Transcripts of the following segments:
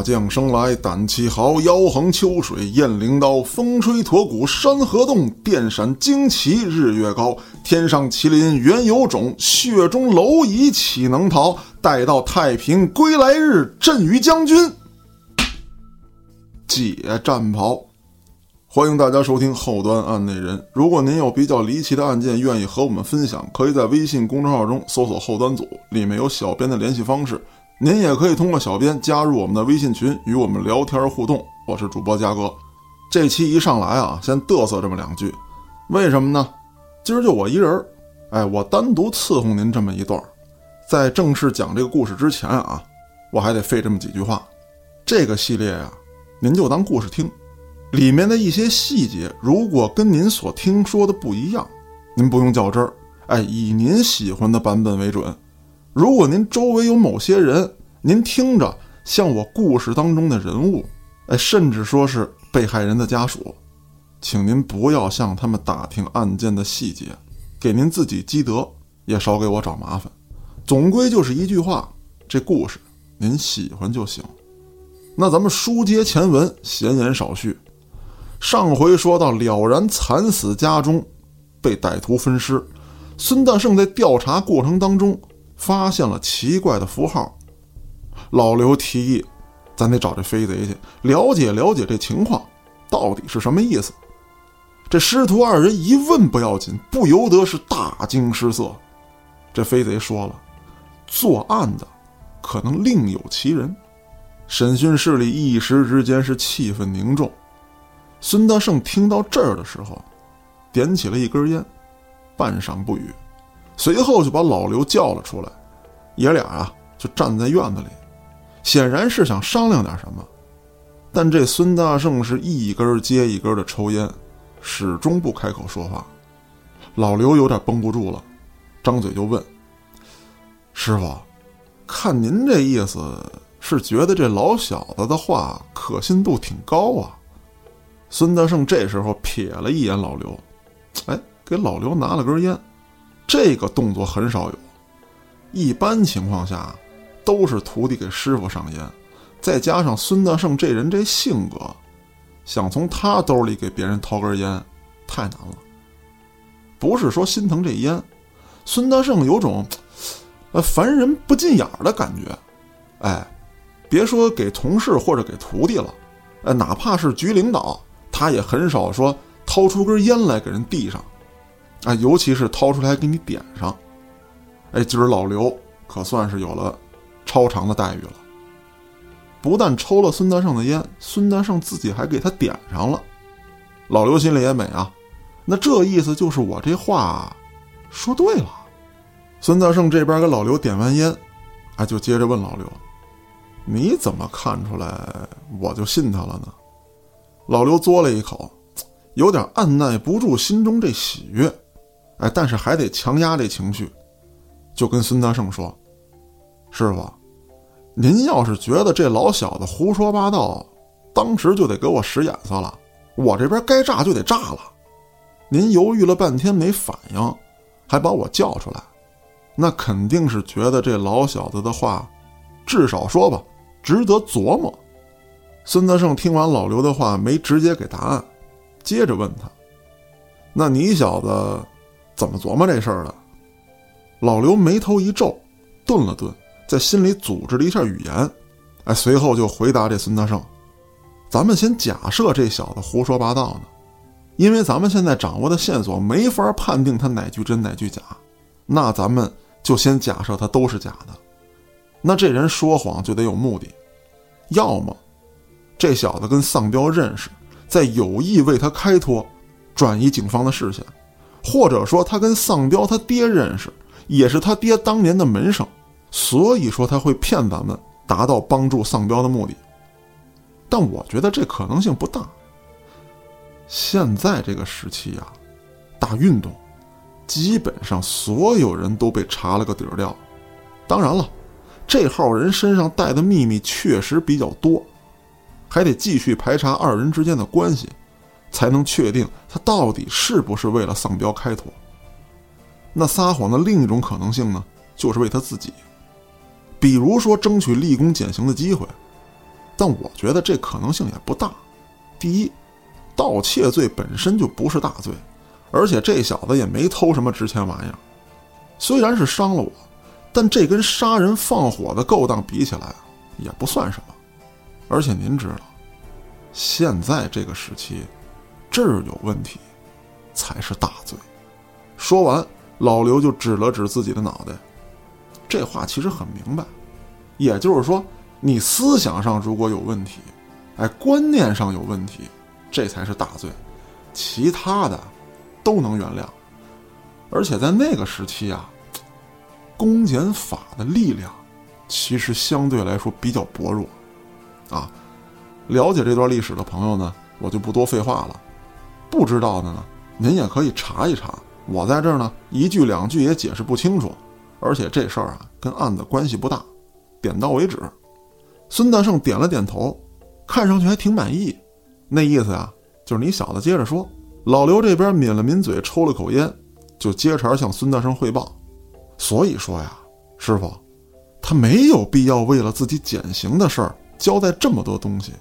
大将生来胆气豪，腰横秋水雁翎刀，风吹驼骨山河动，电闪旌旗日月高。天上麒麟原有种，血中蝼蚁岂能逃？待到太平归来日，朕与将军解战袍。欢迎大家收听后端案内人。如果您有比较离奇的案件，愿意和我们分享，可以在微信公众号中搜索“后端组”，里面有小编的联系方式。您也可以通过小编加入我们的微信群，与我们聊天互动。我是主播嘉哥。这期一上来啊，先嘚瑟这么两句，为什么呢？今儿就我一人儿，哎，我单独伺候您这么一段。在正式讲这个故事之前啊，我还得费这么几句话。这个系列呀，您就当故事听，里面的一些细节，如果跟您所听说的不一样，您不用较真儿，哎，以您喜欢的版本为准。如果您周围有某些人，您听着像我故事当中的人物，哎，甚至说是被害人的家属，请您不要向他们打听案件的细节，给您自己积德，也少给我找麻烦。总归就是一句话，这故事您喜欢就行。那咱们书接前文，闲言少叙。上回说到了然惨死家中，被歹徒分尸。孙大圣在调查过程当中。发现了奇怪的符号，老刘提议，咱得找这飞贼去了解了解这情况，到底是什么意思？这师徒二人一问不要紧，不由得是大惊失色。这飞贼说了，作案的可能另有其人。审讯室里一时之间是气氛凝重。孙大圣听到这儿的时候，点起了一根烟，半晌不语。随后就把老刘叫了出来，爷俩啊就站在院子里，显然是想商量点什么。但这孙大圣是一根接一根的抽烟，始终不开口说话。老刘有点绷不住了，张嘴就问：“师傅，看您这意思是觉得这老小子的话可信度挺高啊？”孙大圣这时候瞥了一眼老刘，哎，给老刘拿了根烟。这个动作很少有，一般情况下都是徒弟给师傅上烟，再加上孙大圣这人这性格，想从他兜里给别人掏根烟太难了。不是说心疼这烟，孙大圣有种呃烦人不进眼儿的感觉。哎，别说给同事或者给徒弟了，呃，哪怕是局领导，他也很少说掏出根烟来给人递上。啊，尤其是掏出来给你点上，哎，今儿老刘可算是有了超长的待遇了。不但抽了孙大圣的烟，孙大圣自己还给他点上了。老刘心里也美啊，那这意思就是我这话说对了。孙大圣这边给老刘点完烟，啊，就接着问老刘：“你怎么看出来我就信他了呢？”老刘嘬了一口，有点按耐不住心中这喜悦。哎，但是还得强压这情绪，就跟孙德胜说：“师傅，您要是觉得这老小子胡说八道，当时就得给我使眼色了，我这边该炸就得炸了。您犹豫了半天没反应，还把我叫出来，那肯定是觉得这老小子的话，至少说吧，值得琢磨。”孙德胜听完老刘的话，没直接给答案，接着问他：“那你小子？”怎么琢磨这事儿的？老刘眉头一皱，顿了顿，在心里组织了一下语言，哎，随后就回答这孙大圣：“咱们先假设这小子胡说八道呢，因为咱们现在掌握的线索没法判定他哪句真哪句假，那咱们就先假设他都是假的。那这人说谎就得有目的，要么这小子跟丧彪认识，在有意为他开脱，转移警方的视线。”或者说他跟丧彪他爹认识，也是他爹当年的门生，所以说他会骗咱们，达到帮助丧彪的目的。但我觉得这可能性不大。现在这个时期呀，大运动，基本上所有人都被查了个底儿掉。当然了，这号人身上带的秘密确实比较多，还得继续排查二人之间的关系。才能确定他到底是不是为了丧彪开脱。那撒谎的另一种可能性呢，就是为他自己，比如说争取立功减刑的机会。但我觉得这可能性也不大。第一，盗窃罪本身就不是大罪，而且这小子也没偷什么值钱玩意儿。虽然是伤了我，但这跟杀人放火的勾当比起来，也不算什么。而且您知道，现在这个时期，这儿有问题，才是大罪。说完，老刘就指了指自己的脑袋。这话其实很明白，也就是说，你思想上如果有问题，哎，观念上有问题，这才是大罪，其他的都能原谅。而且在那个时期啊，公检法的力量其实相对来说比较薄弱啊。了解这段历史的朋友呢，我就不多废话了。不知道的呢，您也可以查一查。我在这儿呢，一句两句也解释不清楚。而且这事儿啊，跟案子关系不大，点到为止。孙大圣点了点头，看上去还挺满意。那意思啊，就是你小子接着说。老刘这边抿了抿嘴，抽了口烟，就接茬向孙大圣汇报。所以说呀，师傅，他没有必要为了自己减刑的事儿交代这么多东西。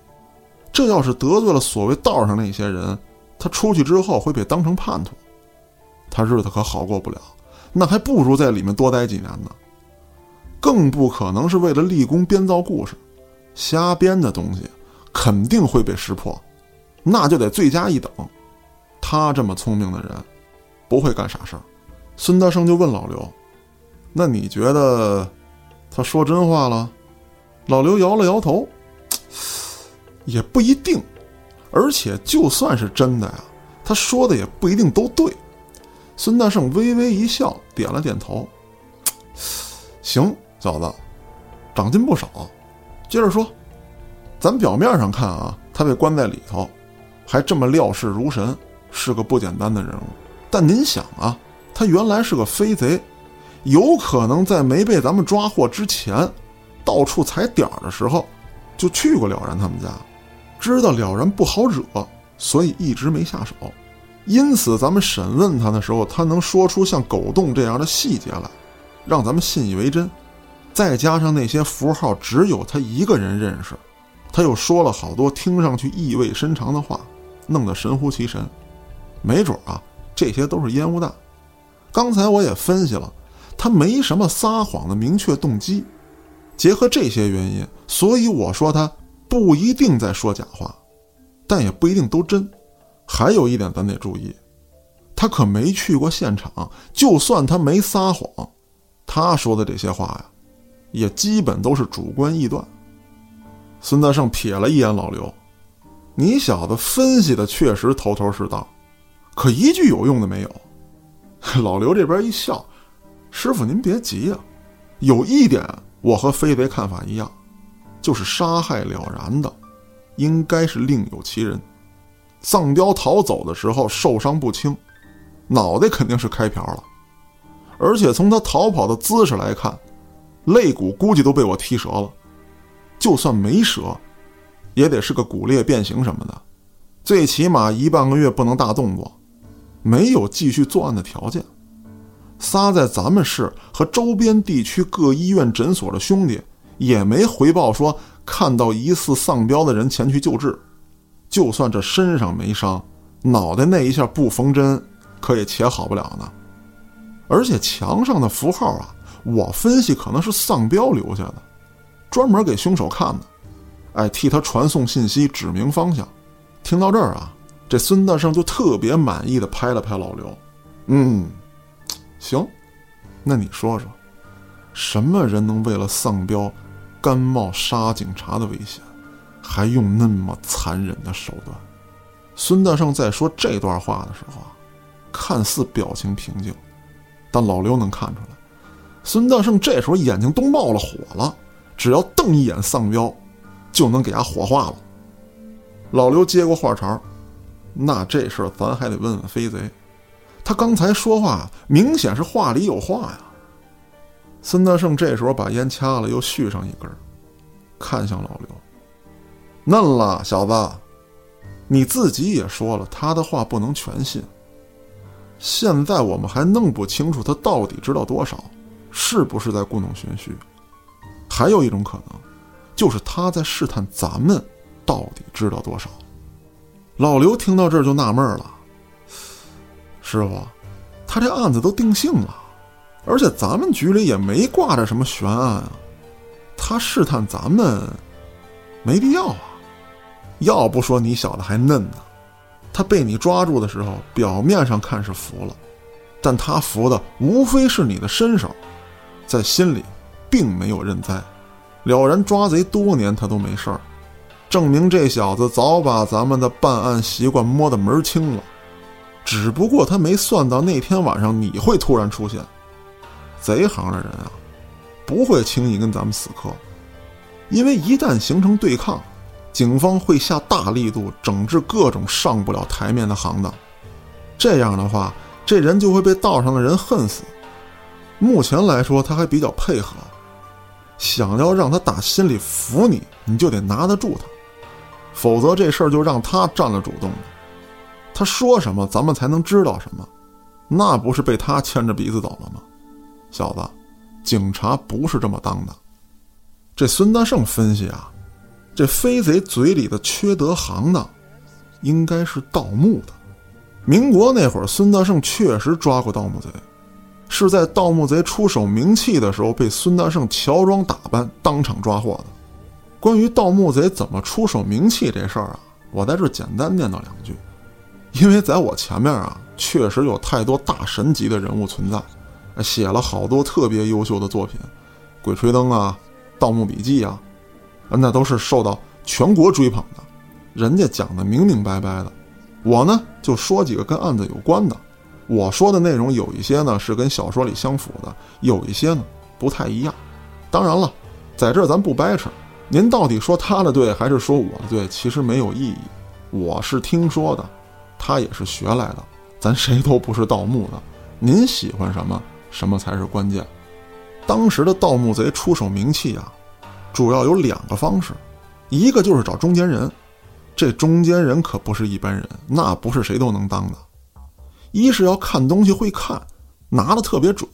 这要是得罪了所谓道上那些人，他出去之后会被当成叛徒，他日子可好过不了。那还不如在里面多待几年呢。更不可能是为了立功编造故事，瞎编的东西肯定会被识破，那就得罪加一等。他这么聪明的人，不会干傻事儿。孙大圣就问老刘：“那你觉得他说真话了？”老刘摇了摇头：“也不一定，而且就算是真的呀，他说的也不一定都对。”孙大圣微微一笑，点了点头。行，小子，长进不少。接着说，咱表面上看啊，他被关在里头，还这么料事如神，是个不简单的人物。但您想啊，他原来是个飞贼，有可能在没被咱们抓获之前，到处踩点儿的时候，就去过了然他们家，知道了然不好惹，所以一直没下手。因此，咱们审问他的时候，他能说出像狗洞这样的细节来，让咱们信以为真。再加上那些符号只有他一个人认识，他又说了好多听上去意味深长的话，弄得神乎其神。没准啊，这些都是烟雾弹。刚才我也分析了，他没什么撒谎的明确动机。结合这些原因，所以我说他不一定在说假话，但也不一定都真。还有一点，咱得注意，他可没去过现场。就算他没撒谎，他说的这些话呀，也基本都是主观臆断。孙大圣瞥了一眼老刘：“你小子分析的确实头头是道，可一句有用的没有。”老刘这边一笑：“师傅您别急啊，有一点我和飞贼看法一样，就是杀害了然的，应该是另有其人。”丧彪逃走的时候受伤不轻，脑袋肯定是开瓢了，而且从他逃跑的姿势来看，肋骨估计都被我踢折了。就算没折，也得是个骨裂变形什么的，最起码一半个月不能大动作，没有继续作案的条件。仨在咱们市和周边地区各医院诊所的兄弟也没回报说看到疑似丧彪的人前去救治。就算这身上没伤，脑袋那一下不缝针，可也且好不了呢。而且墙上的符号啊，我分析可能是丧彪留下的，专门给凶手看的，哎，替他传送信息，指明方向。听到这儿啊，这孙大圣就特别满意的拍了拍老刘，嗯，行，那你说说，什么人能为了丧彪，甘冒杀警察的危险？还用那么残忍的手段？孙大圣在说这段话的时候啊，看似表情平静，但老刘能看出来，孙大圣这时候眼睛都冒了火了，只要瞪一眼丧彪，就能给他火化了。老刘接过话茬那这事儿咱还得问问飞贼，他刚才说话明显是话里有话呀。”孙大圣这时候把烟掐了，又续上一根，看向老刘。嫩了，小子，你自己也说了，他的话不能全信。现在我们还弄不清楚他到底知道多少，是不是在故弄玄虚？还有一种可能，就是他在试探咱们到底知道多少。老刘听到这儿就纳闷了：“师傅，他这案子都定性了，而且咱们局里也没挂着什么悬案啊，他试探咱们没必要啊。要不说你小子还嫩呢，他被你抓住的时候，表面上看是服了，但他服的无非是你的身手，在心里并没有认栽。了然抓贼多年，他都没事儿。”证明这小子早把咱们的办案习惯摸得门儿清了，只不过他没算到那天晚上你会突然出现。贼行的人啊，不会轻易跟咱们死磕，因为一旦形成对抗，警方会下大力度整治各种上不了台面的行当。这样的话，这人就会被道上的人恨死。目前来说，他还比较配合，想要让他打心里服你，你就得拿得住他。否则这事儿就让他占了主动了，他说什么咱们才能知道什么，那不是被他牵着鼻子走了吗？小子，警察不是这么当的。这孙大圣分析啊，这飞贼嘴里的缺德行当，应该是盗墓的。民国那会儿，孙大圣确实抓过盗墓贼，是在盗墓贼出手名器的时候，被孙大圣乔装打扮，当场抓获的。关于盗墓贼怎么出手名器这事儿啊，我在这简单念叨两句，因为在我前面啊，确实有太多大神级的人物存在，写了好多特别优秀的作品，《鬼吹灯》啊，《盗墓笔记》啊，那都是受到全国追捧的，人家讲的明明白白的。我呢就说几个跟案子有关的，我说的内容有一些呢是跟小说里相符的，有一些呢不太一样。当然了，在这儿咱不掰扯。您到底说他的对还是说我的对？其实没有意义。我是听说的，他也是学来的，咱谁都不是盗墓的。您喜欢什么，什么才是关键。当时的盗墓贼出手名气啊，主要有两个方式，一个就是找中间人，这中间人可不是一般人，那不是谁都能当的。一是要看东西会看，拿的特别准；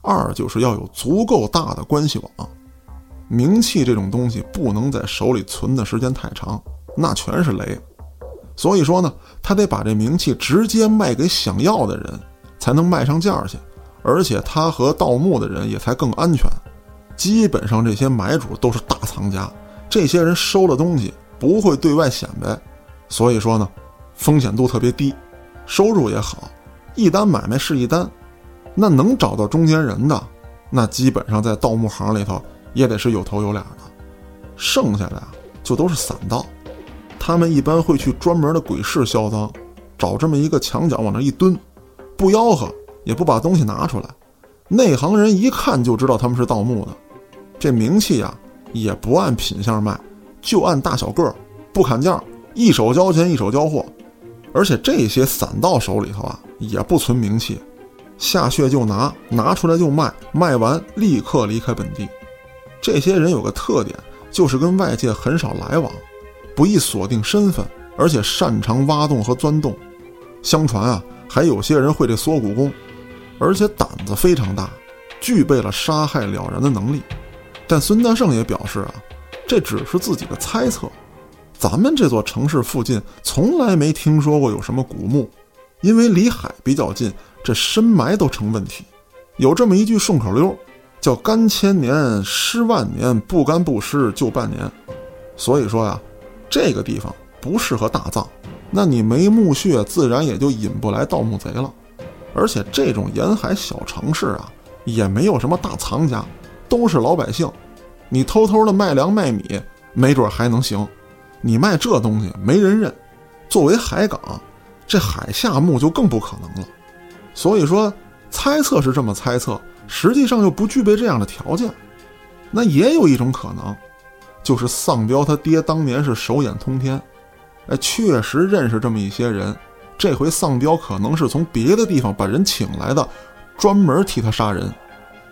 二就是要有足够大的关系网。名气这种东西不能在手里存的时间太长，那全是雷。所以说呢，他得把这名气直接卖给想要的人，才能卖上价去，而且他和盗墓的人也才更安全。基本上这些买主都是大藏家，这些人收了东西不会对外显摆，所以说呢，风险度特别低，收入也好，一单买卖是一单。那能找到中间人的，那基本上在盗墓行里头。也得是有头有脸的，剩下的呀就都是散盗，他们一般会去专门的鬼市销赃，找这么一个墙角往那一蹲，不吆喝，也不把东西拿出来，内行人一看就知道他们是盗墓的。这名气呀也不按品相卖，就按大小个儿，不砍价，一手交钱一手交货，而且这些散盗手里头啊也不存名气，下穴就拿，拿出来就卖，卖完立刻离开本地。这些人有个特点，就是跟外界很少来往，不易锁定身份，而且擅长挖洞和钻洞。相传啊，还有些人会这缩骨功，而且胆子非常大，具备了杀害了然的能力。但孙大圣也表示啊，这只是自己的猜测。咱们这座城市附近从来没听说过有什么古墓，因为离海比较近，这深埋都成问题。有这么一句顺口溜。叫干千年，湿万年，不干不湿就半年。所以说呀，这个地方不适合大葬。那你没墓穴，自然也就引不来盗墓贼了。而且这种沿海小城市啊，也没有什么大藏家，都是老百姓。你偷偷的卖粮卖米，没准还能行。你卖这东西没人认。作为海港，这海下墓就更不可能了。所以说，猜测是这么猜测。实际上又不具备这样的条件，那也有一种可能，就是丧彪他爹当年是手眼通天，哎，确实认识这么一些人。这回丧彪可能是从别的地方把人请来的，专门替他杀人。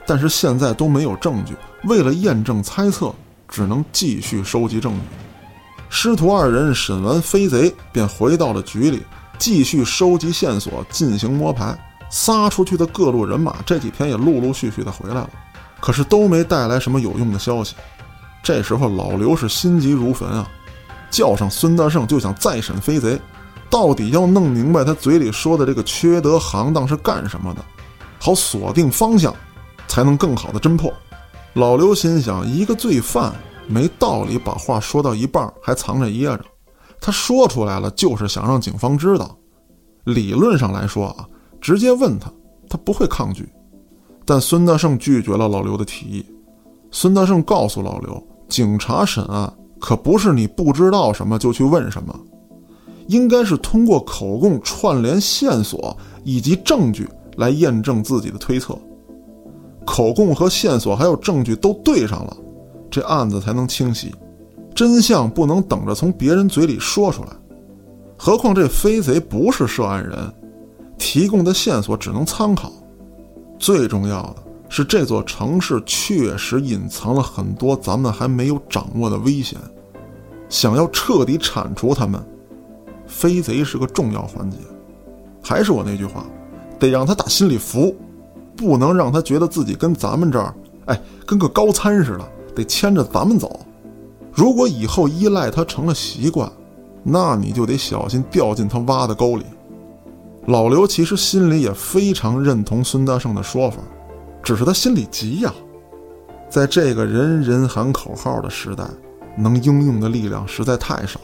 但是现在都没有证据，为了验证猜测，只能继续收集证据。师徒二人审完飞贼，便回到了局里，继续收集线索，进行摸排。撒出去的各路人马这几天也陆陆续续的回来了，可是都没带来什么有用的消息。这时候老刘是心急如焚啊，叫上孙大圣就想再审飞贼，到底要弄明白他嘴里说的这个缺德行当是干什么的，好锁定方向，才能更好的侦破。老刘心想，一个罪犯没道理把话说到一半还藏着掖着，他说出来了就是想让警方知道。理论上来说啊，直接问他，他不会抗拒。但孙大圣拒绝了老刘的提议。孙大圣告诉老刘，警察审案可不是你不知道什么就去问什么，应该是通过口供串联线索以及证据来验证自己的推测。口供和线索还有证据都对上了，这案子才能清晰。真相不能等着从别人嘴里说出来。何况这飞贼不是涉案人，提供的线索只能参考。最重要的是，这座城市确实隐藏了很多咱们还没有掌握的危险。想要彻底铲除他们，飞贼是个重要环节。还是我那句话，得让他打心里服。不能让他觉得自己跟咱们这儿，哎，跟个高参似的，得牵着咱们走。如果以后依赖他成了习惯，那你就得小心掉进他挖的沟里。老刘其实心里也非常认同孙大圣的说法，只是他心里急呀。在这个人人喊口号的时代，能应用的力量实在太少。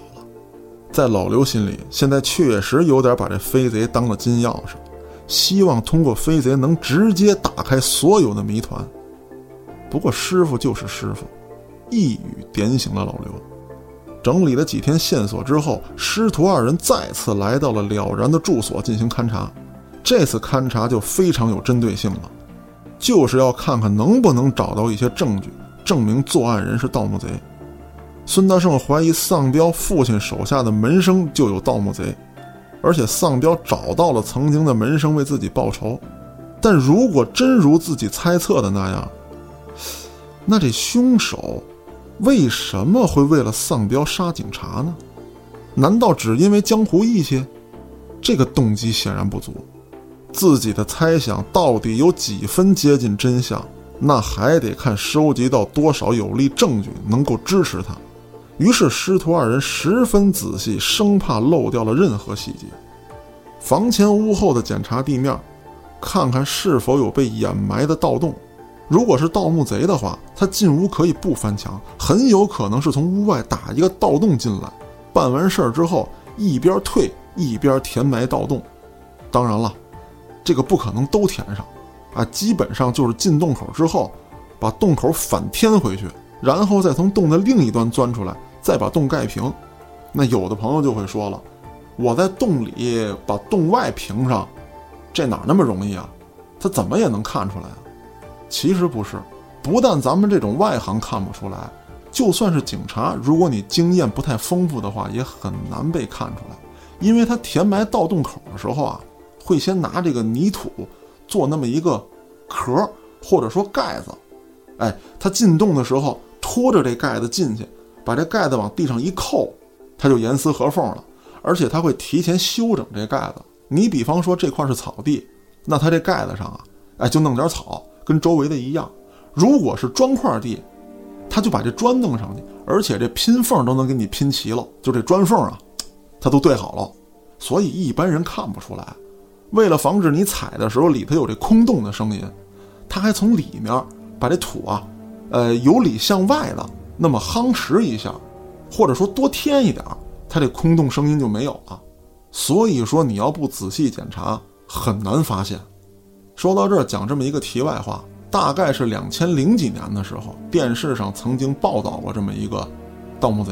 在老刘心里，现在确实有点把这飞贼当了金钥匙。希望通过飞贼能直接打开所有的谜团。不过师傅就是师傅，一语点醒了老刘。整理了几天线索之后，师徒二人再次来到了了然的住所进行勘查。这次勘查就非常有针对性了，就是要看看能不能找到一些证据，证明作案人是盗墓贼。孙大圣怀疑丧彪父亲手下的门生就有盗墓贼。而且丧彪找到了曾经的门生为自己报仇，但如果真如自己猜测的那样，那这凶手为什么会为了丧彪杀警察呢？难道只因为江湖义气？这个动机显然不足。自己的猜想到底有几分接近真相，那还得看收集到多少有力证据能够支持他。于是师徒二人十分仔细，生怕漏掉了任何细节。房前屋后的检查地面，看看是否有被掩埋的盗洞。如果是盗墓贼的话，他进屋可以不翻墙，很有可能是从屋外打一个盗洞进来，办完事儿之后一边退一边填埋盗洞。当然了，这个不可能都填上，啊，基本上就是进洞口之后，把洞口反填回去。然后再从洞的另一端钻出来，再把洞盖平。那有的朋友就会说了：“我在洞里把洞外平上，这哪那么容易啊？他怎么也能看出来啊？”其实不是，不但咱们这种外行看不出来，就算是警察，如果你经验不太丰富的话，也很难被看出来。因为他填埋盗洞口的时候啊，会先拿这个泥土做那么一个壳或者说盖子，哎，他进洞的时候。拖着这盖子进去，把这盖子往地上一扣，它就严丝合缝了。而且他会提前修整这盖子。你比方说这块是草地，那他这盖子上啊，哎，就弄点草，跟周围的一样。如果是砖块地，他就把这砖弄上去，而且这拼缝都能给你拼齐了，就这砖缝啊，它都对好了。所以一般人看不出来。为了防止你踩的时候里头有这空洞的声音，他还从里面把这土啊。呃，由里向外的那么夯实一下，或者说多添一点儿，它这空洞声音就没有了。所以说你要不仔细检查，很难发现。说到这儿，讲这么一个题外话，大概是两千零几年的时候，电视上曾经报道过这么一个盗墓贼，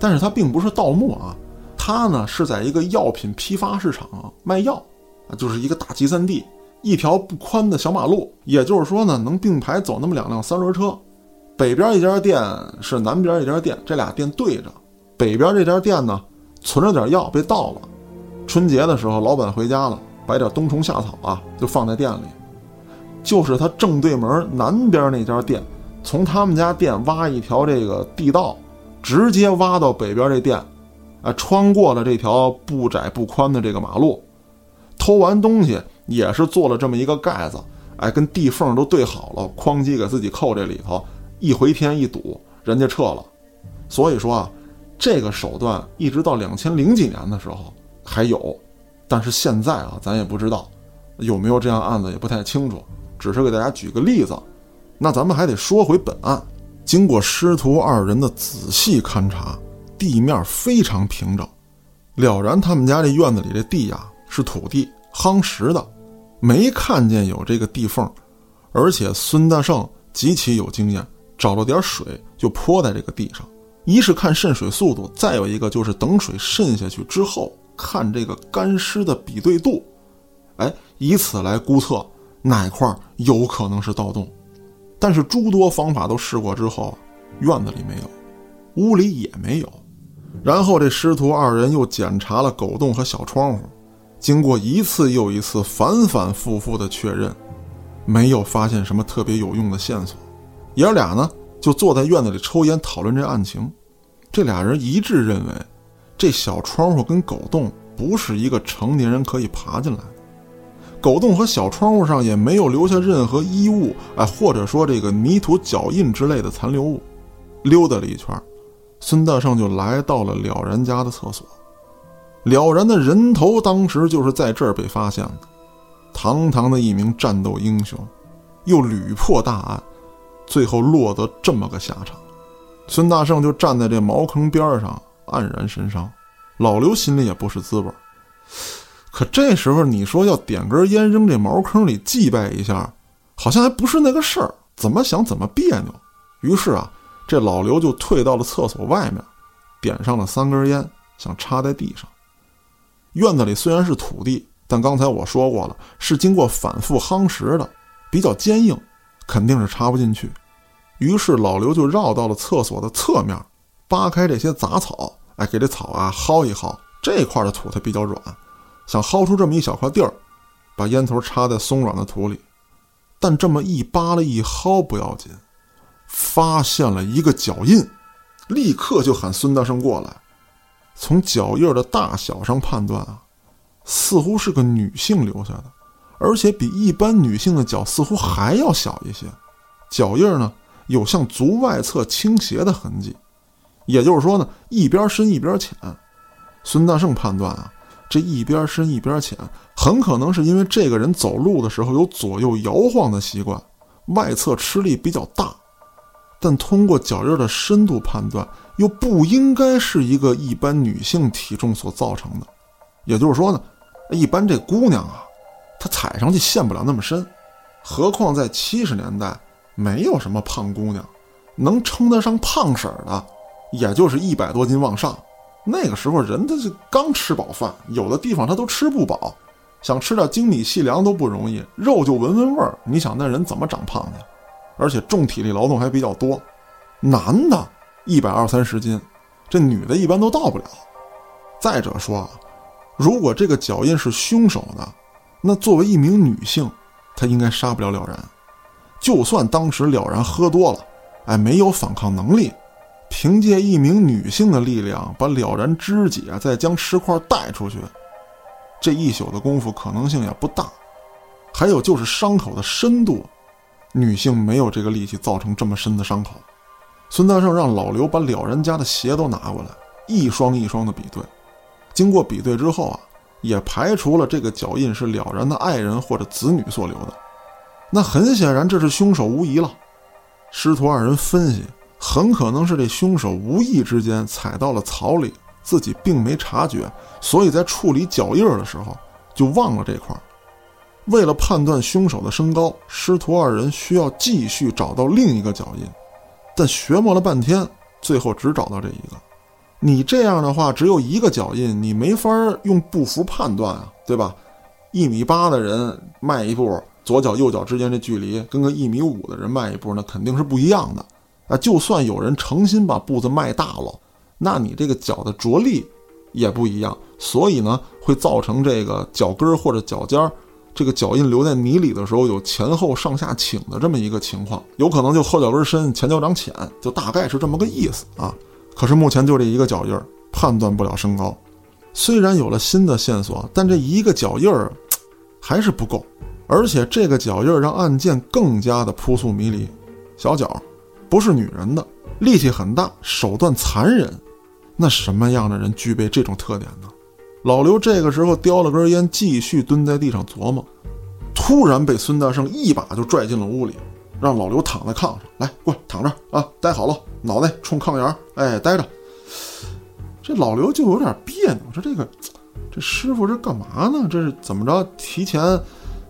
但是他并不是盗墓啊，他呢是在一个药品批发市场卖药，啊，就是一个大集散地。一条不宽的小马路，也就是说呢，能并排走那么两辆三轮车。北边一家店是南边一家店，这俩店对着。北边这家店呢，存着点药被盗了。春节的时候，老板回家了，把点冬虫夏草啊，就放在店里。就是他正对门南边那家店，从他们家店挖一条这个地道，直接挖到北边这店，啊，穿过了这条不窄不宽的这个马路，偷完东西。也是做了这么一个盖子，哎，跟地缝都对好了，哐叽给自己扣这里头，一回天一堵，人家撤了。所以说啊，这个手段一直到两千零几年的时候还有，但是现在啊，咱也不知道有没有这样案子，也不太清楚。只是给大家举个例子。那咱们还得说回本案，经过师徒二人的仔细勘察，地面非常平整。了然他们家这院子里这地呀是土地夯实的，没看见有这个地缝，而且孙大圣极其有经验，找了点水就泼在这个地上，一是看渗水速度，再有一个就是等水渗下去之后看这个干湿的比对度，哎，以此来估测哪块有可能是盗洞。但是诸多方法都试过之后，院子里没有，屋里也没有。然后这师徒二人又检查了狗洞和小窗户，经过一次又一次反反复复的确认，没有发现什么特别有用的线索。爷俩呢就坐在院子里抽烟讨论这案情，这俩人一致认为，这小窗户跟狗洞不是一个成年人可以爬进来的。狗洞和小窗户上也没有留下任何衣物，哎，或者说这个泥土脚印之类的残留物。溜达了一圈。孙大圣就来到了了然家的厕所，了然的人头当时就是在这儿被发现的，堂堂的一名战斗英雄，又屡破大案，最后落得这么个下场。孙大圣就站在这茅坑边上，黯然神伤。老刘心里也不是滋味可这时候你说要点根烟扔这茅坑里祭拜一下，好像还不是那个事儿，怎么想怎么别扭。于是啊。这老刘就退到了厕所外面，点上了三根烟，想插在地上。院子里虽然是土地，但刚才我说过了，是经过反复夯实的，比较坚硬，肯定是插不进去。于是老刘就绕到了厕所的侧面，扒开这些杂草，哎，给这草啊薅一薅。这块的土它比较软，想薅出这么一小块地儿，把烟头插在松软的土里。但这么一扒拉一薅不要紧。发现了一个脚印，立刻就喊孙大圣过来。从脚印的大小上判断啊，似乎是个女性留下的，而且比一般女性的脚似乎还要小一些。脚印呢，有向足外侧倾斜的痕迹，也就是说呢，一边深一边浅。孙大圣判断啊，这一边深一边浅，很可能是因为这个人走路的时候有左右摇晃的习惯，外侧吃力比较大。但通过脚印的深度判断，又不应该是一个一般女性体重所造成的。也就是说呢，一般这姑娘啊，她踩上去陷不了那么深，何况在七十年代，没有什么胖姑娘，能称得上胖婶的，也就是一百多斤往上。那个时候人他是刚吃饱饭，有的地方他都吃不饱，想吃点精米细粮都不容易，肉就闻闻味儿。你想那人怎么长胖的？而且重体力劳动还比较多，男的一百二三十斤，这女的一般都到不了。再者说啊，如果这个脚印是凶手的，那作为一名女性，她应该杀不了了然。就算当时了然喝多了，哎，没有反抗能力，凭借一名女性的力量把了然肢解，再将尸块带出去，这一宿的功夫可能性也不大。还有就是伤口的深度。女性没有这个力气造成这么深的伤口。孙大圣让老刘把了然家的鞋都拿过来，一双一双的比对。经过比对之后啊，也排除了这个脚印是了然的爱人或者子女所留的。那很显然，这是凶手无疑了。师徒二人分析，很可能是这凶手无意之间踩到了草里，自己并没察觉，所以在处理脚印的时候就忘了这块儿。为了判断凶手的身高，师徒二人需要继续找到另一个脚印，但学磨了半天，最后只找到这一个。你这样的话，只有一个脚印，你没法用步幅判断啊，对吧？一米八的人迈一步，左脚右脚之间这距离，跟个一米五的人迈一步，那肯定是不一样的啊。就算有人诚心把步子迈大了，那你这个脚的着力也不一样，所以呢，会造成这个脚跟或者脚尖儿。这个脚印留在泥里的时候，有前后上下倾的这么一个情况，有可能就后脚跟深，前脚掌浅，就大概是这么个意思啊。可是目前就这一个脚印儿，判断不了身高。虽然有了新的线索，但这一个脚印儿还是不够。而且这个脚印儿让案件更加的扑朔迷离。小脚，不是女人的，力气很大，手段残忍。那什么样的人具备这种特点呢？老刘这个时候叼了根烟，继续蹲在地上琢磨。突然被孙大圣一把就拽进了屋里，让老刘躺在炕上，来，过来躺着啊，待好了，脑袋冲炕沿哎，待着。这老刘就有点别扭，说这个，这师傅是干嘛呢？这是怎么着？提前，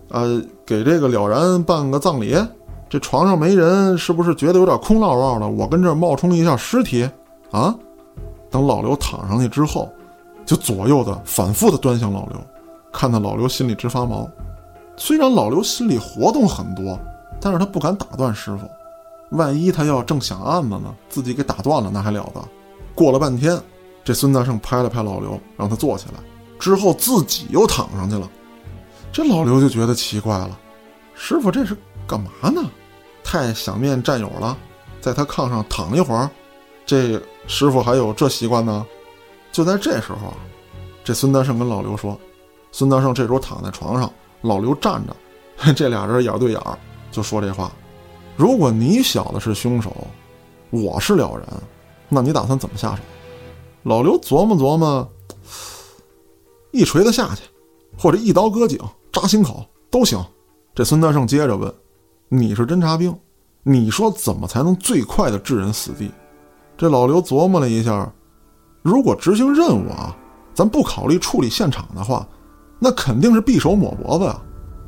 呃，给这个了然办个葬礼？这床上没人，是不是觉得有点空落落的？我跟这冒充一下尸体啊？等老刘躺上去之后，就左右的反复的端详老刘，看到老刘心里直发毛。虽然老刘心里活动很多，但是他不敢打断师傅，万一他要正想案子呢，自己给打断了，那还了得？过了半天。这孙大圣拍了拍老刘，让他坐起来，之后自己又躺上去了。这老刘就觉得奇怪了，师傅这是干嘛呢？太想念战友了，在他炕上躺一会儿。这师傅还有这习惯呢？就在这时候啊，这孙德胜跟老刘说：“孙德胜这时候躺在床上，老刘站着，这俩人眼对眼就说这话：如果你小子是凶手，我是了然，那你打算怎么下手？”老刘琢磨琢磨，一锤子下去，或者一刀割颈、扎心口都行。这孙德胜接着问：“你是侦察兵，你说怎么才能最快的置人死地？”这老刘琢磨了一下，如果执行任务啊，咱不考虑处理现场的话，那肯定是匕首抹脖子呀。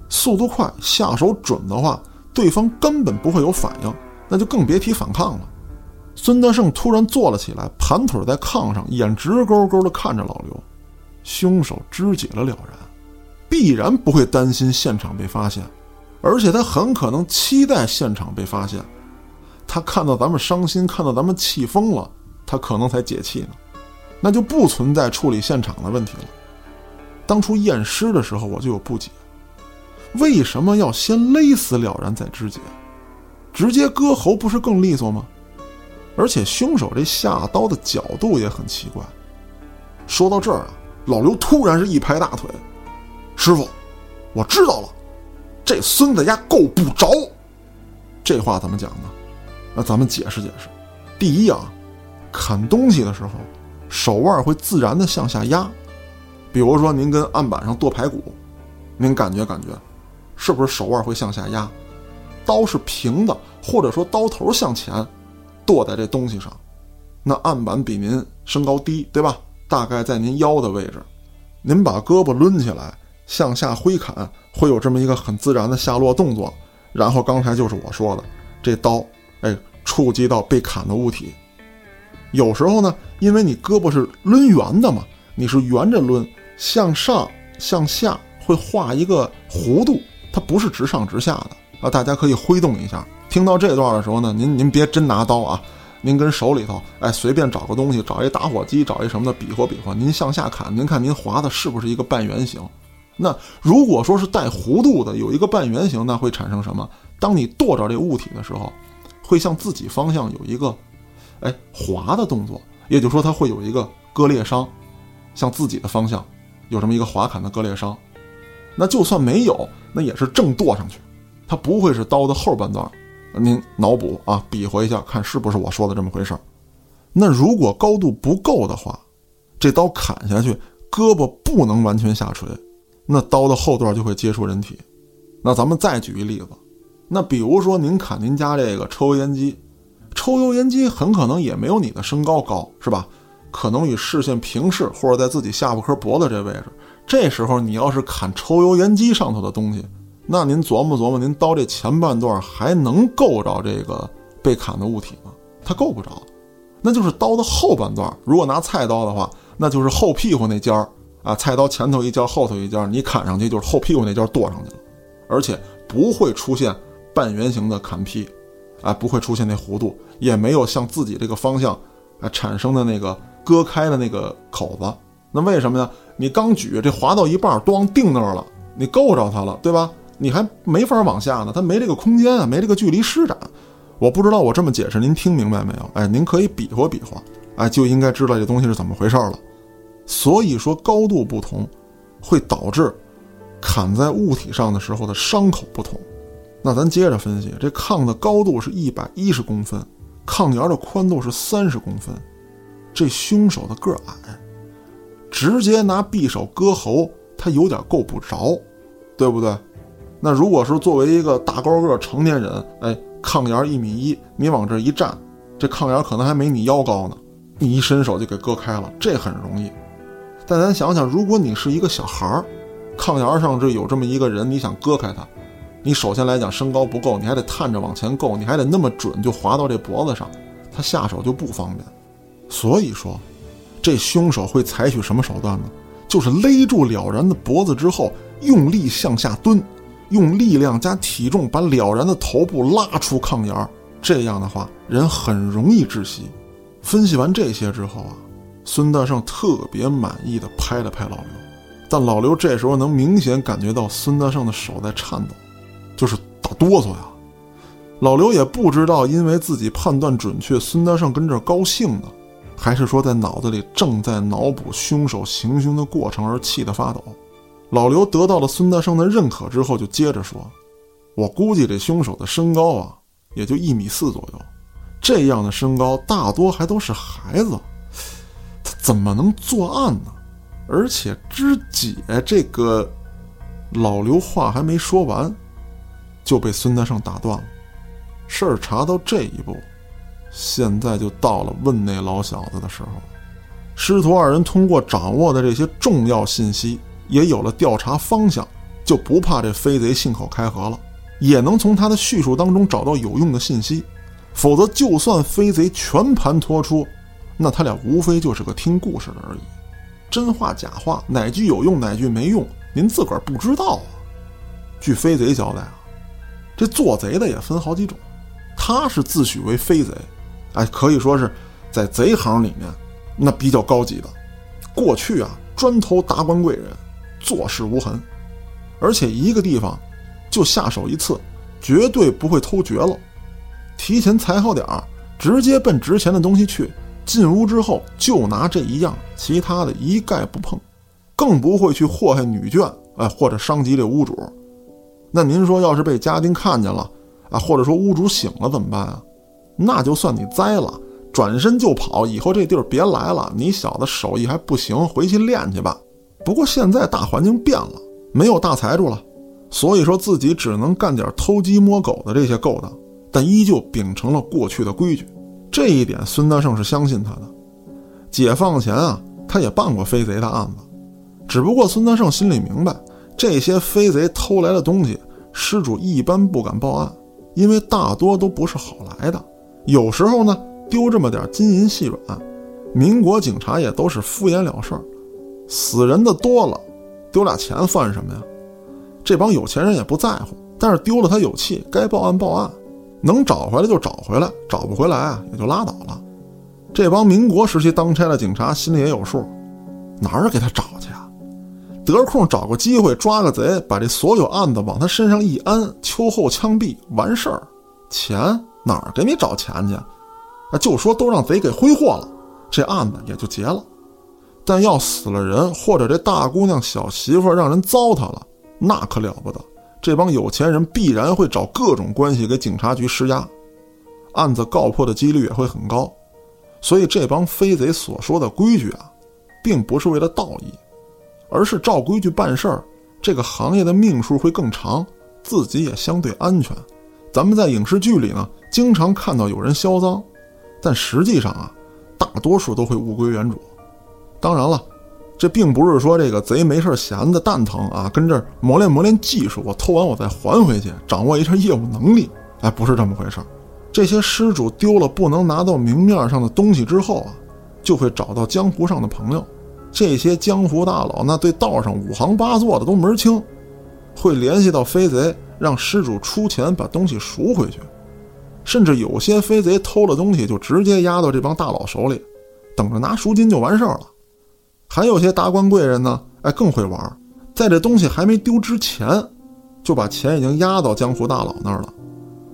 速度快、下手准的话，对方根本不会有反应，那就更别提反抗了。孙德胜突然坐了起来，盘腿在炕上，眼直勾勾地看着老刘。凶手肢解了了然，必然不会担心现场被发现，而且他很可能期待现场被发现。他看到咱们伤心，看到咱们气疯了，他可能才解气呢。那就不存在处理现场的问题了。当初验尸的时候，我就有不解：为什么要先勒死了然再肢解？直接割喉不是更利索吗？而且凶手这下刀的角度也很奇怪。说到这儿啊，老刘突然是一拍大腿：“师傅，我知道了，这孙子家够不着。”这话怎么讲呢？那咱们解释解释。第一啊，砍东西的时候，手腕会自然的向下压。比如说您跟案板上剁排骨，您感觉感觉，是不是手腕会向下压？刀是平的，或者说刀头向前。剁在这东西上，那案板比您身高低，对吧？大概在您腰的位置，您把胳膊抡起来向下挥砍，会有这么一个很自然的下落动作。然后刚才就是我说的，这刀哎触及到被砍的物体。有时候呢，因为你胳膊是抡圆的嘛，你是圆着抡，向上向下会画一个弧度，它不是直上直下的啊。大家可以挥动一下。听到这段的时候呢，您您别真拿刀啊，您跟手里头哎随便找个东西，找一打火机，找一什么的比划比划，您向下砍，您看您划的是不是一个半圆形？那如果说是带弧度的，有一个半圆形，那会产生什么？当你剁着这物体的时候，会向自己方向有一个哎滑的动作，也就是说它会有一个割裂伤，向自己的方向有这么一个滑砍的割裂伤。那就算没有，那也是正剁上去，它不会是刀的后半段。您脑补啊，比划一下，看是不是我说的这么回事儿。那如果高度不够的话，这刀砍下去，胳膊不能完全下垂，那刀的后段就会接触人体。那咱们再举一例子，那比如说您砍您家这个抽油烟机，抽油烟机很可能也没有你的身高高，是吧？可能与视线平视，或者在自己下巴颏脖子这位置。这时候你要是砍抽油烟机上头的东西。那您琢磨琢磨，您刀这前半段还能够着这个被砍的物体吗？它够不着，那就是刀的后半段。如果拿菜刀的话，那就是后屁股那尖儿啊，菜刀前头一尖，后头一尖，你砍上去就是后屁股那尖剁上去了，而且不会出现半圆形的砍劈，啊，不会出现那弧度，也没有向自己这个方向啊产生的那个割开的那个口子。那为什么呢？你刚举这划到一半，咣定那儿了，你够着它了，对吧？你还没法往下呢，它没这个空间啊，没这个距离施展。我不知道我这么解释您听明白没有？哎，您可以比划比划，哎，就应该知道这东西是怎么回事了。所以说高度不同，会导致砍在物体上的时候的伤口不同。那咱接着分析，这炕的高度是一百一十公分，炕沿的宽度是三十公分，这凶手的个矮，直接拿匕首割喉，他有点够不着，对不对？那如果是作为一个大高个成年人，哎，炕沿一米一，你往这一站，这炕沿可能还没你腰高呢，你一伸手就给割开了，这很容易。但咱想想，如果你是一个小孩儿，炕沿上这有这么一个人，你想割开他，你首先来讲身高不够，你还得探着往前够，你还得那么准就划到这脖子上，他下手就不方便。所以说，这凶手会采取什么手段呢？就是勒住了然的脖子之后，用力向下蹲，用力量加体重把了然的头部拉出炕沿儿这样的话，人很容易窒息。分析完这些之后啊。孙大圣特别满意的拍了拍老刘，但老刘这时候能明显感觉到孙大圣的手在颤抖，就是打哆嗦呀。老刘也不知道，因为自己判断准确，孙大圣跟这高兴呢，还是说在脑子里正在脑补凶手行凶的过程而气得发抖。老刘得到了孙大圣的认可之后，就接着说：“我估计这凶手的身高啊，也就一米四左右，这样的身高大多还都是孩子。”怎么能作案呢？而且肢解这个老刘话还没说完，就被孙大圣打断了。事儿查到这一步，现在就到了问那老小子的时候。师徒二人通过掌握的这些重要信息，也有了调查方向，就不怕这飞贼信口开河了，也能从他的叙述当中找到有用的信息。否则，就算飞贼全盘托出。那他俩无非就是个听故事的而已，真话假话，哪句有用，哪句没用，您自个儿不知道啊。据飞贼交代，这做贼的也分好几种，他是自诩为飞贼，哎，可以说是在贼行里面那比较高级的。过去啊，专偷达官贵人，做事无痕，而且一个地方就下手一次，绝对不会偷绝了，提前踩好点儿，直接奔值钱的东西去。进屋之后就拿这一样，其他的一概不碰，更不会去祸害女眷，哎，或者伤及这屋主。那您说，要是被家丁看见了，啊，或者说屋主醒了怎么办啊？那就算你栽了，转身就跑，以后这地儿别来了。你小子手艺还不行，回去练去吧。不过现在大环境变了，没有大财主了，所以说自己只能干点偷鸡摸狗的这些勾当，但依旧秉承了过去的规矩。这一点，孙大圣是相信他的。解放前啊，他也办过飞贼的案子，只不过孙大圣心里明白，这些飞贼偷来的东西，失主一般不敢报案，因为大多都不是好来的。有时候呢，丢这么点金银细软，民国警察也都是敷衍了事儿。死人的多了，丢俩钱算什么呀？这帮有钱人也不在乎，但是丢了他有气，该报案报案。能找回来就找回来，找不回来啊也就拉倒了。这帮民国时期当差的警察心里也有数，哪儿给他找去？得空找个机会抓个贼，把这所有案子往他身上一安，秋后枪毙完事儿。钱哪儿给你找钱去？啊，就说都让贼给挥霍了，这案子也就结了。但要死了人，或者这大姑娘小媳妇让人糟蹋了，那可了不得。这帮有钱人必然会找各种关系给警察局施压，案子告破的几率也会很高。所以这帮飞贼所说的规矩啊，并不是为了道义，而是照规矩办事儿，这个行业的命数会更长，自己也相对安全。咱们在影视剧里呢，经常看到有人销赃，但实际上啊，大多数都会物归原主。当然了。这并不是说这个贼没事闲的蛋疼啊，跟这儿磨练磨练技术，我偷完我再还回去，掌握一下业务能力。哎，不是这么回事儿。这些失主丢了不能拿到明面上的东西之后啊，就会找到江湖上的朋友。这些江湖大佬那对道上五行八作的都门清，会联系到飞贼，让失主出钱把东西赎回去。甚至有些飞贼偷了东西，就直接押到这帮大佬手里，等着拿赎金就完事儿了。还有些达官贵人呢，哎，更会玩，在这东西还没丢之前，就把钱已经押到江湖大佬那儿了，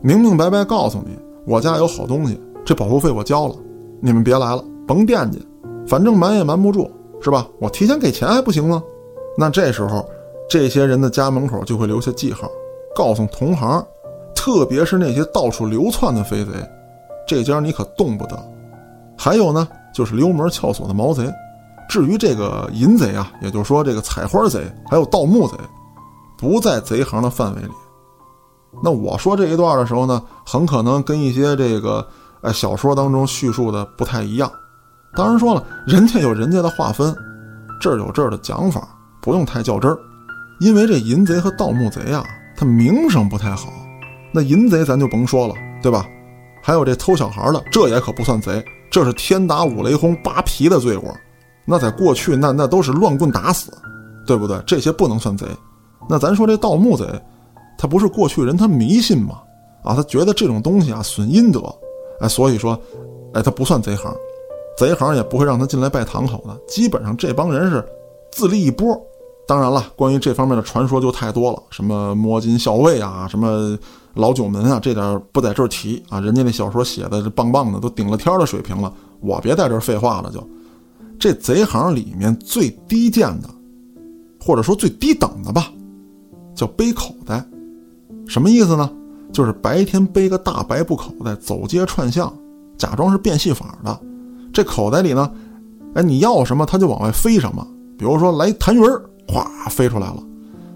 明明白白告诉你，我家有好东西，这保护费我交了，你们别来了，甭惦记，反正瞒也瞒不住，是吧？我提前给钱还不行吗？那这时候，这些人的家门口就会留下记号，告诉同行，特别是那些到处流窜的飞贼，这家你可动不得。还有呢，就是溜门撬锁的毛贼。至于这个淫贼啊，也就是说这个采花贼，还有盗墓贼，不在贼行的范围里。那我说这一段的时候呢，很可能跟一些这个哎小说当中叙述的不太一样。当然说了，人家有人家的划分，这儿有这儿的讲法，不用太较真儿。因为这淫贼和盗墓贼啊，他名声不太好。那淫贼咱就甭说了，对吧？还有这偷小孩的，这也可不算贼，这是天打五雷轰扒皮的罪过。那在过去，那那都是乱棍打死，对不对？这些不能算贼。那咱说这盗墓贼，他不是过去人，他迷信嘛？啊，他觉得这种东西啊损阴德，哎，所以说，哎，他不算贼行，贼行也不会让他进来拜堂口的。基本上这帮人是自立一波。当然了，关于这方面的传说就太多了，什么摸金校尉啊，什么老九门啊，这点不在这儿提啊。人家那小说写的棒棒的，都顶了天的水平了，我别在这儿废话了就。这贼行里面最低贱的，或者说最低等的吧，叫背口袋，什么意思呢？就是白天背个大白布口袋走街串巷，假装是变戏法的。这口袋里呢，哎，你要什么他就往外飞什么。比如说来痰盂儿，哗飞出来了；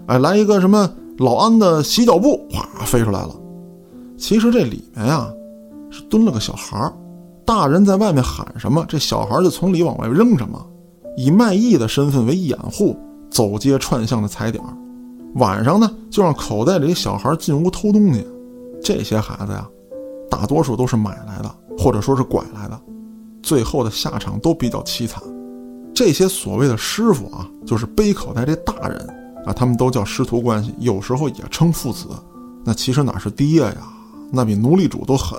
哎，来一个什么老安的洗脚布，哗飞出来了。其实这里面呀，是蹲了个小孩儿。大人在外面喊什么，这小孩就从里往外扔什么，以卖艺的身份为掩护，走街串巷的踩点儿。晚上呢，就让口袋里小孩进屋偷东西。这些孩子呀，大多数都是买来的，或者说是拐来的，最后的下场都比较凄惨。这些所谓的师傅啊，就是背口袋这大人啊，他们都叫师徒关系，有时候也称父子。那其实哪是爹呀？那比奴隶主都狠。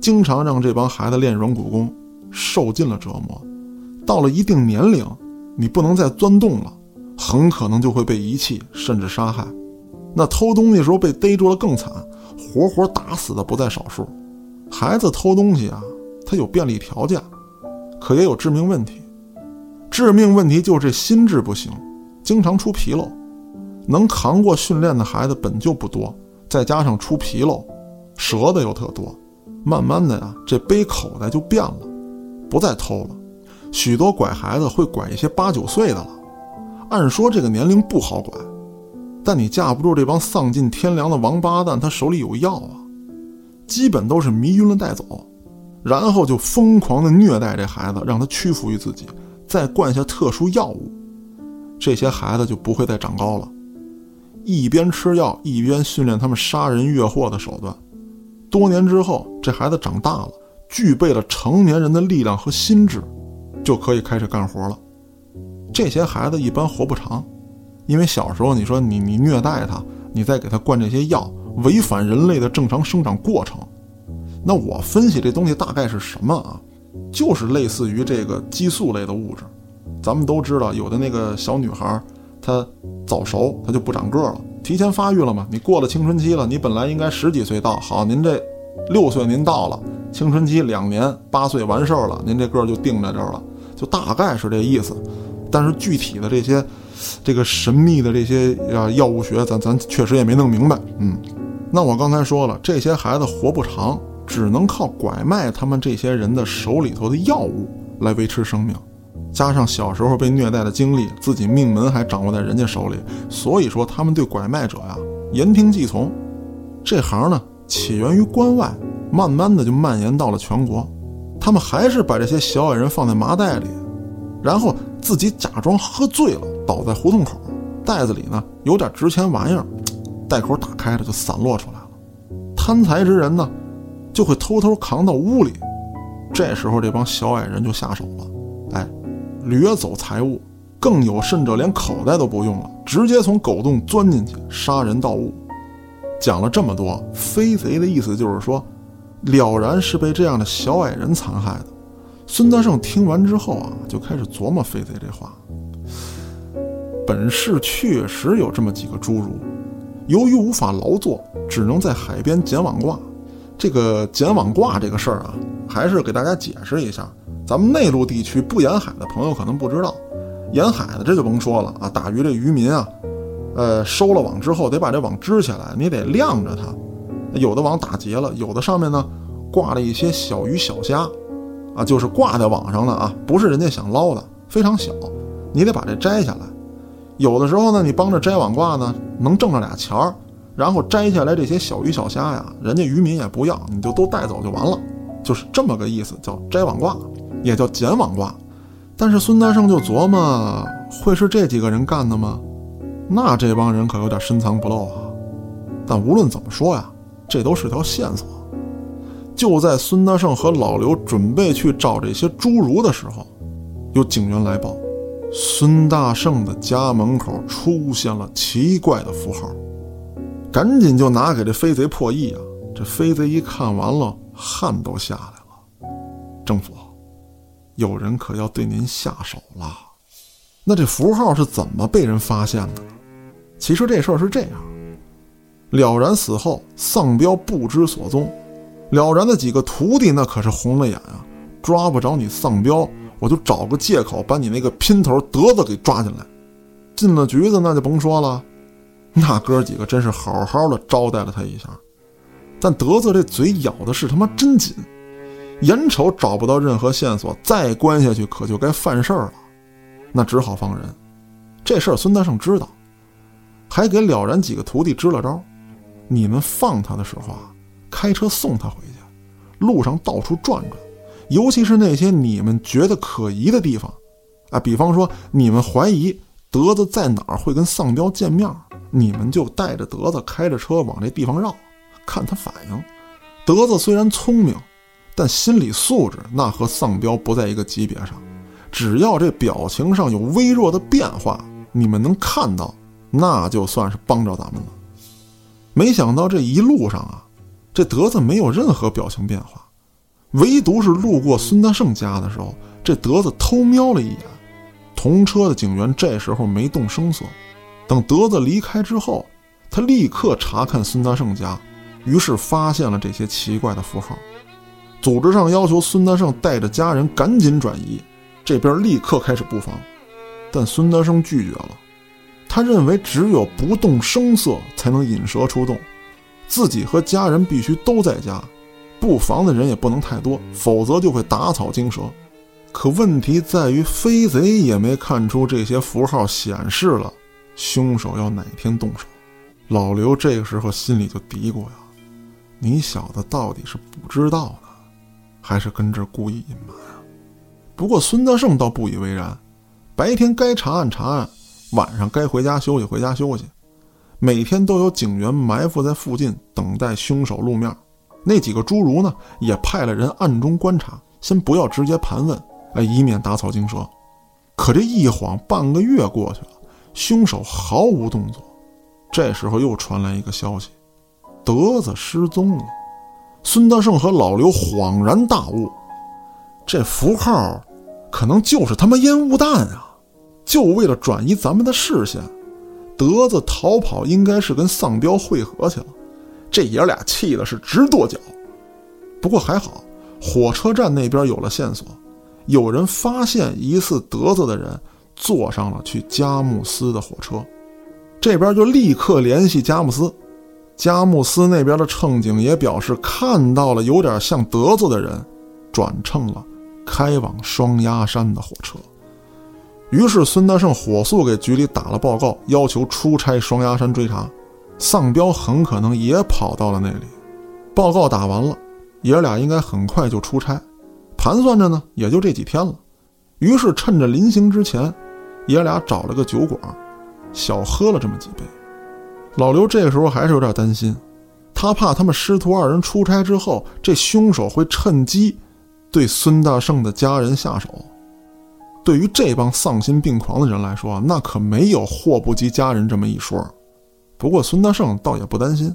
经常让这帮孩子练软骨功，受尽了折磨。到了一定年龄，你不能再钻洞了，很可能就会被遗弃，甚至杀害。那偷东西时候被逮住了更惨，活活打死的不在少数。孩子偷东西啊，他有便利条件，可也有致命问题。致命问题就是这心智不行，经常出纰漏。能扛过训练的孩子本就不多，再加上出纰漏，折的又特多。慢慢的呀，这背口袋就变了，不再偷了。许多拐孩子会拐一些八九岁的了。按说这个年龄不好拐，但你架不住这帮丧尽天良的王八蛋，他手里有药啊。基本都是迷晕了带走，然后就疯狂的虐待这孩子，让他屈服于自己，再灌下特殊药物，这些孩子就不会再长高了。一边吃药，一边训练他们杀人越货的手段。多年之后，这孩子长大了，具备了成年人的力量和心智，就可以开始干活了。这些孩子一般活不长，因为小时候你说你你虐待他，你再给他灌这些药，违反人类的正常生长过程。那我分析这东西大概是什么啊？就是类似于这个激素类的物质。咱们都知道，有的那个小女孩，她早熟，她就不长个了。提前发育了嘛？你过了青春期了，你本来应该十几岁到，好，您这六岁您到了青春期两年，八岁完事儿了，您这个就定在这儿了，就大概是这意思。但是具体的这些，这个神秘的这些啊药物学，咱咱确实也没弄明白。嗯，那我刚才说了，这些孩子活不长，只能靠拐卖他们这些人的手里头的药物来维持生命。加上小时候被虐待的经历，自己命门还掌握在人家手里，所以说他们对拐卖者呀言听计从。这行呢起源于关外，慢慢的就蔓延到了全国。他们还是把这些小矮人放在麻袋里，然后自己假装喝醉了倒在胡同口，袋子里呢有点值钱玩意儿，袋口打开了就散落出来了。贪财之人呢就会偷偷扛到屋里，这时候这帮小矮人就下手了，哎。掠走财物，更有甚者连口袋都不用了，直接从狗洞钻进去杀人盗物。讲了这么多，飞贼的意思就是说，了然是被这样的小矮人残害的。孙德胜听完之后啊，就开始琢磨飞贼这话。本市确实有这么几个侏儒，由于无法劳作，只能在海边捡网挂。这个捡网挂这个事儿啊，还是给大家解释一下。咱们内陆地区不沿海的朋友可能不知道，沿海的这就甭说了啊。打鱼这渔民啊，呃，收了网之后得把这网支起来，你得晾着它。有的网打结了，有的上面呢挂了一些小鱼小虾，啊，就是挂在网上的啊，不是人家想捞的，非常小，你得把这摘下来。有的时候呢，你帮着摘网挂呢，能挣着俩钱儿，然后摘下来这些小鱼小虾呀，人家渔民也不要，你就都带走就完了，就是这么个意思，叫摘网挂，也叫捡网挂。但是孙大圣就琢磨，会是这几个人干的吗？那这帮人可有点深藏不露啊。但无论怎么说呀，这都是条线索。就在孙大圣和老刘准备去找这些侏儒的时候，有警员来报，孙大圣的家门口出现了奇怪的符号。赶紧就拿给这飞贼破译啊！这飞贼一看完了，汗都下来了。政府，有人可要对您下手了。那这符号是怎么被人发现的？其实这事儿是这样：了然死后，丧彪不知所踪。了然的几个徒弟那可是红了眼啊！抓不着你丧彪，我就找个借口把你那个姘头德子给抓进来。进了局子那就甭说了，那哥几个真是好好的招待了他一下。但德子这嘴咬的是他妈真紧，眼瞅找不到任何线索，再关下去可就该犯事儿了。那只好放人。这事儿孙大圣知道，还给了然几个徒弟支了招：你们放他的时候啊。开车送他回去，路上到处转转，尤其是那些你们觉得可疑的地方，啊，比方说你们怀疑德子在哪儿会跟丧彪见面，你们就带着德子开着车往这地方绕，看他反应。德子虽然聪明，但心理素质那和丧彪不在一个级别上。只要这表情上有微弱的变化，你们能看到，那就算是帮着咱们了。没想到这一路上啊。这德子没有任何表情变化，唯独是路过孙大圣家的时候，这德子偷瞄了一眼。同车的警员这时候没动声色。等德子离开之后，他立刻查看孙德胜家，于是发现了这些奇怪的符号。组织上要求孙德胜带着家人赶紧转移，这边立刻开始布防，但孙德胜拒绝了。他认为只有不动声色才能引蛇出洞。自己和家人必须都在家，布防的人也不能太多，否则就会打草惊蛇。可问题在于，飞贼也没看出这些符号显示了凶手要哪天动手。老刘这个时候心里就嘀咕呀：“你小子到底是不知道呢，还是跟这故意隐瞒啊？”不过孙德胜倒不以为然，白天该查案查案，晚上该回家休息回家休息。每天都有警员埋伏在附近等待凶手露面，那几个侏儒呢，也派了人暗中观察，先不要直接盘问，哎，以免打草惊蛇。可这一晃半个月过去了，凶手毫无动作。这时候又传来一个消息，德子失踪了。孙德胜和老刘恍然大悟，这符号可能就是他妈烟雾弹啊，就为了转移咱们的视线。德子逃跑应该是跟丧彪会合去了，这爷俩气的是直跺脚。不过还好，火车站那边有了线索，有人发现疑似德子的人坐上了去佳木斯的火车，这边就立刻联系佳木斯。佳木斯那边的乘警也表示看到了有点像德子的人，转乘了开往双鸭山的火车。于是孙大圣火速给局里打了报告，要求出差双鸭山追查。丧彪很可能也跑到了那里。报告打完了，爷俩应该很快就出差。盘算着呢，也就这几天了。于是趁着临行之前，爷俩找了个酒馆，小喝了这么几杯。老刘这个时候还是有点担心，他怕他们师徒二人出差之后，这凶手会趁机对孙大圣的家人下手。对于这帮丧心病狂的人来说，那可没有祸不及家人这么一说。不过孙大圣倒也不担心，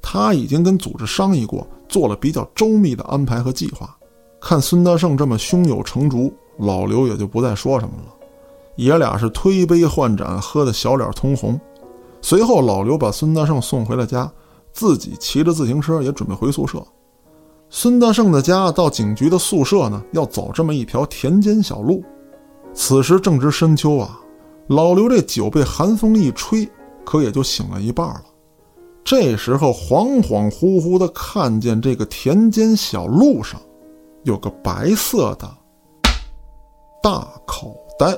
他已经跟组织商议过，做了比较周密的安排和计划。看孙大圣这么胸有成竹，老刘也就不再说什么了。爷俩是推杯换盏，喝得小脸通红。随后，老刘把孙大圣送回了家，自己骑着自行车也准备回宿舍。孙大圣的家到警局的宿舍呢，要走这么一条田间小路。此时正值深秋啊，老刘这酒被寒风一吹，可也就醒了一半了。这时候恍恍惚惚的看见这个田间小路上，有个白色的大口袋。